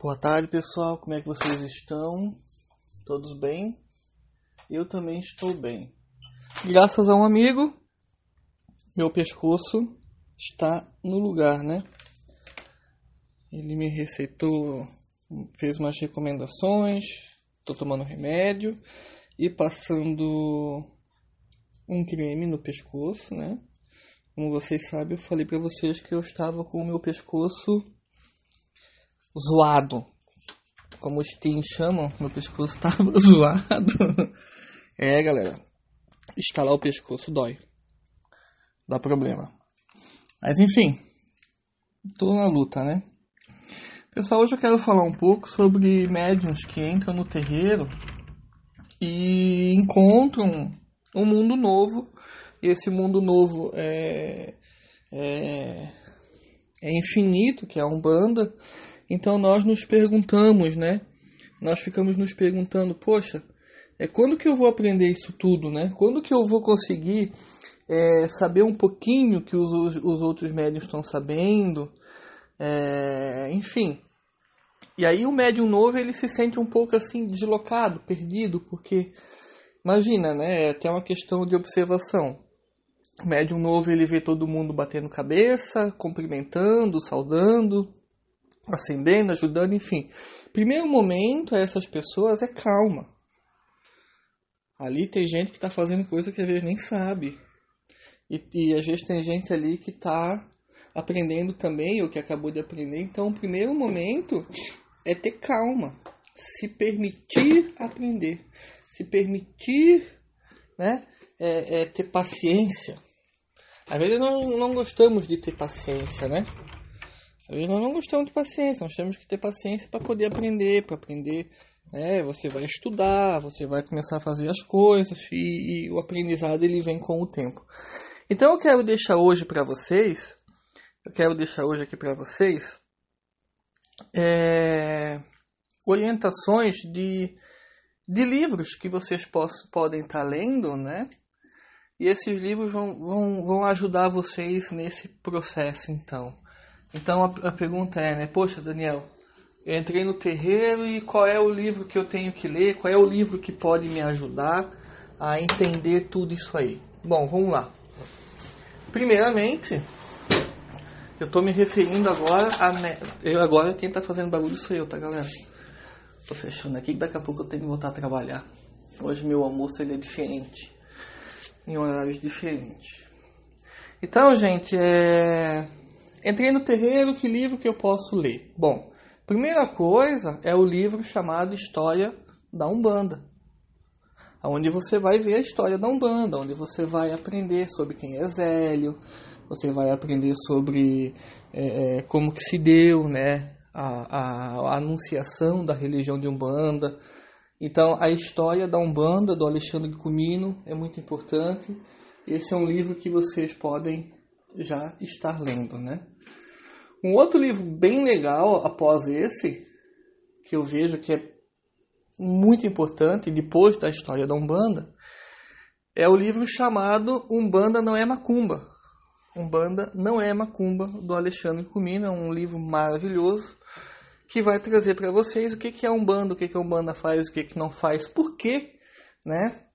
Boa tarde, pessoal. Como é que vocês estão? Todos bem? Eu também estou bem. Graças a um amigo, meu pescoço está no lugar, né? Ele me receitou, fez umas recomendações, estou tomando remédio e passando um creme no pescoço, né? Como vocês sabem, eu falei para vocês que eu estava com o meu pescoço zoado. Como os teens chamam, meu pescoço estava zoado. é, galera. Escalar o pescoço dói. Dá problema. Mas enfim. Tô na luta, né? Pessoal, hoje eu quero falar um pouco sobre médiums que entram no terreiro e encontram um mundo novo. E esse mundo novo é, é, é infinito, que é a Umbanda. Então nós nos perguntamos, né? Nós ficamos nos perguntando, poxa, é quando que eu vou aprender isso tudo, né? Quando que eu vou conseguir é, saber um pouquinho que os, os outros médios estão sabendo? É, enfim. E aí o médium novo ele se sente um pouco assim deslocado, perdido, porque imagina, né? É até uma questão de observação. O médium novo ele vê todo mundo batendo cabeça, cumprimentando, saudando, acendendo, ajudando, enfim. Primeiro momento a essas pessoas é calma. Ali tem gente que está fazendo coisa que às vezes nem sabe. E, e às vezes tem gente ali que está aprendendo também, ou que acabou de aprender. Então, o primeiro momento é ter calma. Se permitir aprender. Se permitir né, é, é ter paciência. Às vezes não, não gostamos de ter paciência, né? Nós não gostamos de paciência, nós temos que ter paciência para poder aprender, para aprender. Né? Você vai estudar, você vai começar a fazer as coisas e, e o aprendizado ele vem com o tempo. Então eu quero deixar hoje para vocês, eu quero deixar hoje aqui para vocês é, orientações de, de livros que vocês poss, podem estar tá lendo, né? E esses livros vão, vão, vão ajudar vocês nesse processo, então. Então a, a pergunta é, né? Poxa, Daniel, eu entrei no terreiro e qual é o livro que eu tenho que ler? Qual é o livro que pode me ajudar a entender tudo isso aí? Bom, vamos lá. Primeiramente, eu estou me referindo agora a. Eu agora quem está fazendo bagulho sou eu, tá galera? Tô fechando aqui que daqui a pouco eu tenho que voltar a trabalhar. Hoje meu almoço ele é diferente. Em horários diferentes. Então, gente, é. Entrei no terreiro, que livro que eu posso ler? Bom, primeira coisa é o livro chamado História da Umbanda. Onde você vai ver a história da Umbanda, onde você vai aprender sobre quem é Zélio, você vai aprender sobre é, é, como que se deu né, a, a, a anunciação da religião de Umbanda. Então, a história da Umbanda, do Alexandre Comino, é muito importante. Esse é um livro que vocês podem já estar lendo, né? Um outro livro bem legal após esse, que eu vejo que é muito importante depois da história da Umbanda, é o livro chamado Umbanda não é macumba. Umbanda não é macumba do Alexandre Comino, é um livro maravilhoso que vai trazer para vocês o que que é Umbanda, o que que a Umbanda faz, o que que não faz, por quê, né?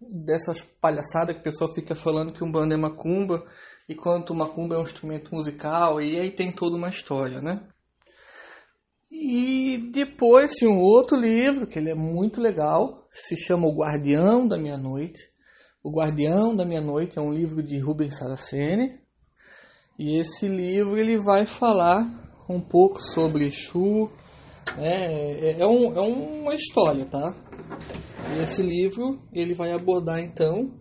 Dessas palhaçadas que o pessoal fica falando que Umbanda é macumba e quanto macumba é um instrumento musical, e aí tem toda uma história, né? E depois tem um outro livro, que ele é muito legal, se chama O Guardião da Meia Noite. O Guardião da Meia Noite é um livro de Rubens Saraceni, e esse livro ele vai falar um pouco sobre Exu, né? é, é, um, é uma história, tá? E esse livro ele vai abordar então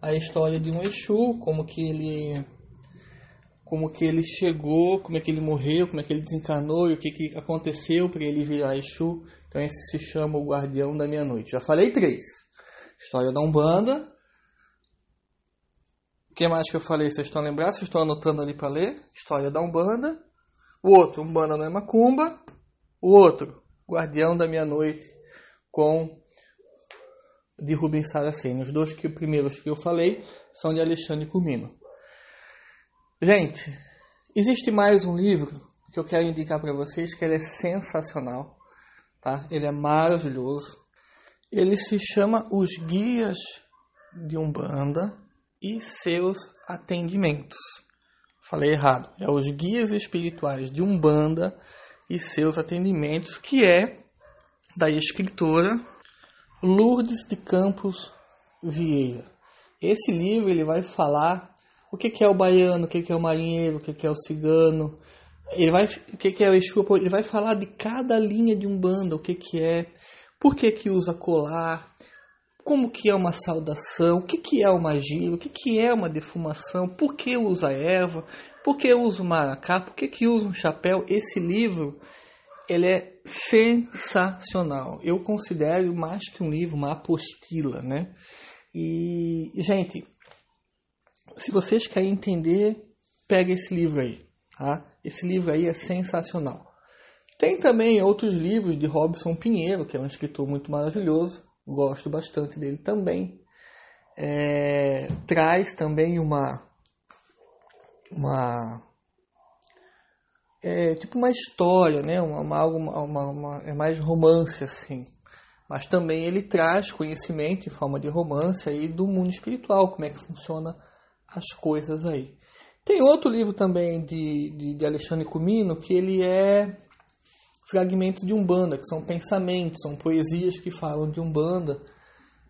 a história de um Exu, como que ele como que ele chegou, como é que ele morreu, como é que ele desencarnou e o que, que aconteceu para ele virar Exu. Então esse se chama o Guardião da Meia-Noite. Já falei três. História da Umbanda. O que mais que eu falei? Vocês estão lembrados? Vocês estão anotando ali para ler? História da Umbanda. O outro, Umbanda não é Macumba. O outro, Guardião da Meia-Noite, com de Rubens Saraceni. Os dois que, primeiros que eu falei são de Alexandre Comino. Gente, existe mais um livro que eu quero indicar para vocês que ele é sensacional, tá? Ele é maravilhoso. Ele se chama Os Guias de Umbanda e seus atendimentos. Falei errado. É os guias espirituais de Umbanda e seus atendimentos, que é da escritora Lourdes de Campos Vieira. Esse livro ele vai falar o que, que é o baiano, o que, que é o marinheiro, o que, que é o cigano, ele vai, o que, que é o Exu, ele vai falar de cada linha de Umbanda, o que, que é, por que, que usa colar, como que é uma saudação, o que, que é uma gira, o que, que é uma defumação, por que usa erva, por que usa o maracá, por que, que usa um chapéu. Esse livro ele é sensacional. Eu considero mais que um livro, uma apostila, né? E, gente, se vocês querem entender, pega esse livro aí, tá? Esse livro aí é sensacional. Tem também outros livros de Robson Pinheiro, que é um escritor muito maravilhoso, gosto bastante dele também. É, traz também uma uma é tipo uma história, né? Uma, uma, uma, uma, é mais romance assim. Mas também ele traz conhecimento em forma de romance aí do mundo espiritual, como é que funciona as coisas aí. Tem outro livro também de, de, de Alexandre Comino que ele é fragmentos de Umbanda, que são pensamentos, são poesias que falam de Umbanda.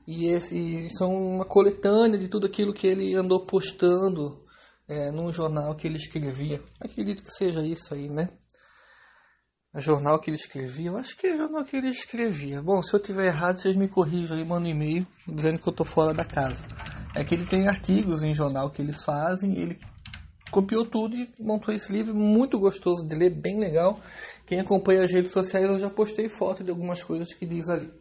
E, esse, são uma coletânea de tudo aquilo que ele andou postando é, num jornal que ele escrevia. Acredito que seja isso aí, né? O jornal que ele escrevia, eu acho que é jornal que ele escrevia. Bom, se eu tiver errado, vocês me corrijam aí, mandem um e-mail dizendo que eu tô fora da casa. É que ele tem artigos em jornal que eles fazem, ele copiou tudo e montou esse livro muito gostoso de ler, bem legal. Quem acompanha as redes sociais, eu já postei foto de algumas coisas que diz ali.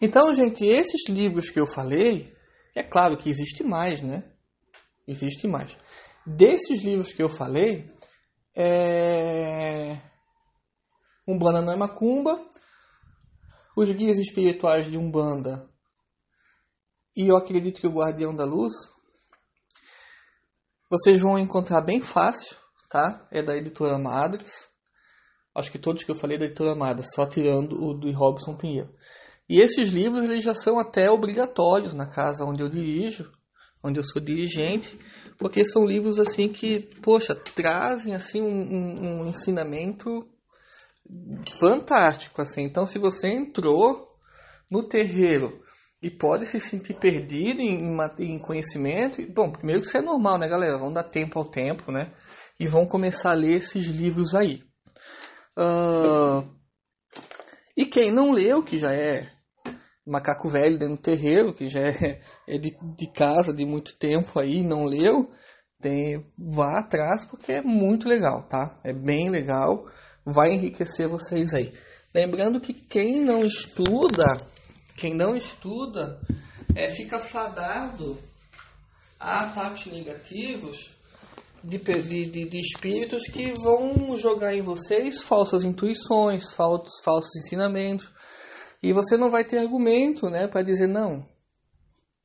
Então, gente, esses livros que eu falei, é claro que existe mais, né? Existe mais. Desses livros que eu falei, é... Umbanda não é macumba, os guias espirituais de Umbanda e eu acredito que o Guardião da Luz vocês vão encontrar bem fácil, tá? É da editora Madres. Acho que todos que eu falei é da editora Madres, só tirando o do Robson Pinheiro. E esses livros eles já são até obrigatórios na casa onde eu dirijo, onde eu sou dirigente, porque são livros assim que, poxa, trazem assim um, um, um ensinamento fantástico assim. Então, se você entrou no terreiro e pode se sentir perdido em, em conhecimento. Bom, primeiro que isso é normal, né, galera? Vão dar tempo ao tempo, né? E vão começar a ler esses livros aí. Uh, e quem não leu, que já é macaco velho dentro do terreiro, que já é, é de, de, casa de muito tempo aí, não leu, tem, vá atrás porque é muito legal, tá? É bem legal, vai enriquecer vocês aí. Lembrando que quem não estuda quem não estuda é, fica fadado a ataques negativos de, de, de, espíritos que vão jogar em vocês falsas intuições, falsos, falsos ensinamentos. E você não vai ter argumento né, para dizer não.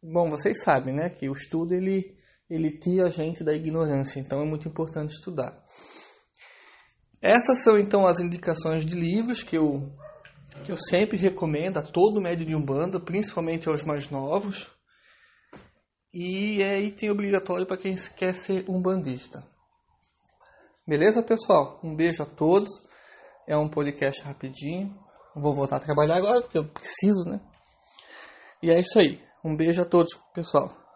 Bom, vocês sabem né, que o estudo ele, ele tira a gente da ignorância, então é muito importante estudar. Essas são então as indicações de livros que eu que eu sempre recomendo a todo médio de Umbanda, principalmente aos mais novos. E é item obrigatório para quem quer ser umbandista. Beleza, pessoal? Um beijo a todos. É um podcast rapidinho. Vou voltar a trabalhar agora, porque eu preciso, né? E é isso aí. Um beijo a todos, pessoal.